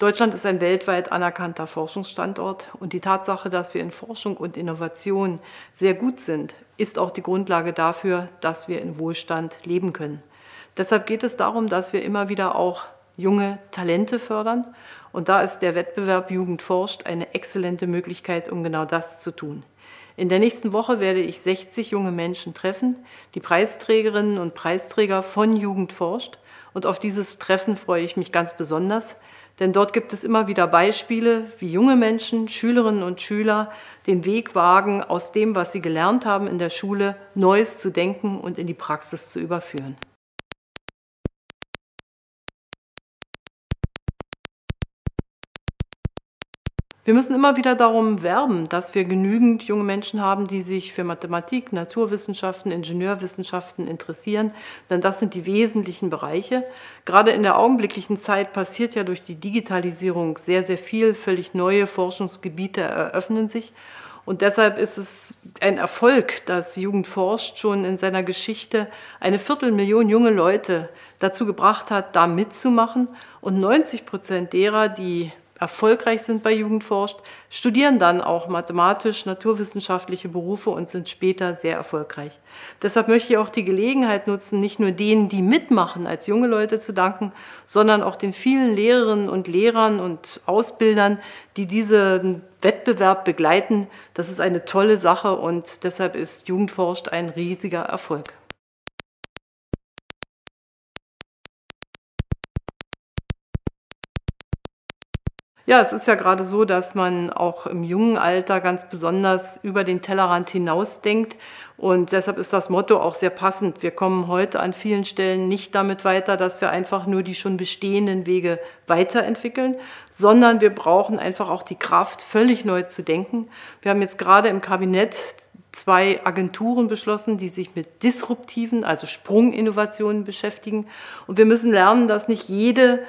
Deutschland ist ein weltweit anerkannter Forschungsstandort und die Tatsache, dass wir in Forschung und Innovation sehr gut sind, ist auch die Grundlage dafür, dass wir in Wohlstand leben können. Deshalb geht es darum, dass wir immer wieder auch junge Talente fördern und da ist der Wettbewerb Jugend forscht eine exzellente Möglichkeit, um genau das zu tun. In der nächsten Woche werde ich 60 junge Menschen treffen, die Preisträgerinnen und Preisträger von Jugend forscht und auf dieses Treffen freue ich mich ganz besonders, denn dort gibt es immer wieder Beispiele, wie junge Menschen, Schülerinnen und Schüler den Weg wagen, aus dem, was sie gelernt haben in der Schule, Neues zu denken und in die Praxis zu überführen. Wir müssen immer wieder darum werben, dass wir genügend junge Menschen haben, die sich für Mathematik, Naturwissenschaften, Ingenieurwissenschaften interessieren, denn das sind die wesentlichen Bereiche. Gerade in der augenblicklichen Zeit passiert ja durch die Digitalisierung sehr, sehr viel, völlig neue Forschungsgebiete eröffnen sich. Und deshalb ist es ein Erfolg, dass Jugend forscht schon in seiner Geschichte eine Viertelmillion junge Leute dazu gebracht hat, da mitzumachen. Und 90 Prozent derer, die erfolgreich sind bei Jugendforscht, studieren dann auch mathematisch-naturwissenschaftliche Berufe und sind später sehr erfolgreich. Deshalb möchte ich auch die Gelegenheit nutzen, nicht nur denen, die mitmachen, als junge Leute zu danken, sondern auch den vielen Lehrerinnen und Lehrern und Ausbildern, die diesen Wettbewerb begleiten. Das ist eine tolle Sache und deshalb ist Jugendforscht ein riesiger Erfolg. Ja, es ist ja gerade so, dass man auch im jungen Alter ganz besonders über den Tellerrand hinausdenkt. Und deshalb ist das Motto auch sehr passend. Wir kommen heute an vielen Stellen nicht damit weiter, dass wir einfach nur die schon bestehenden Wege weiterentwickeln, sondern wir brauchen einfach auch die Kraft, völlig neu zu denken. Wir haben jetzt gerade im Kabinett zwei Agenturen beschlossen, die sich mit disruptiven, also Sprunginnovationen beschäftigen. Und wir müssen lernen, dass nicht jede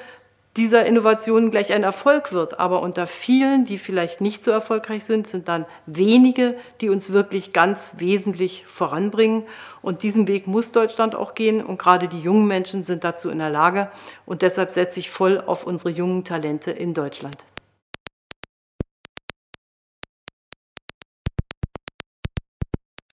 dieser Innovation gleich ein Erfolg wird. Aber unter vielen, die vielleicht nicht so erfolgreich sind, sind dann wenige, die uns wirklich ganz wesentlich voranbringen. Und diesen Weg muss Deutschland auch gehen. Und gerade die jungen Menschen sind dazu in der Lage. Und deshalb setze ich voll auf unsere jungen Talente in Deutschland.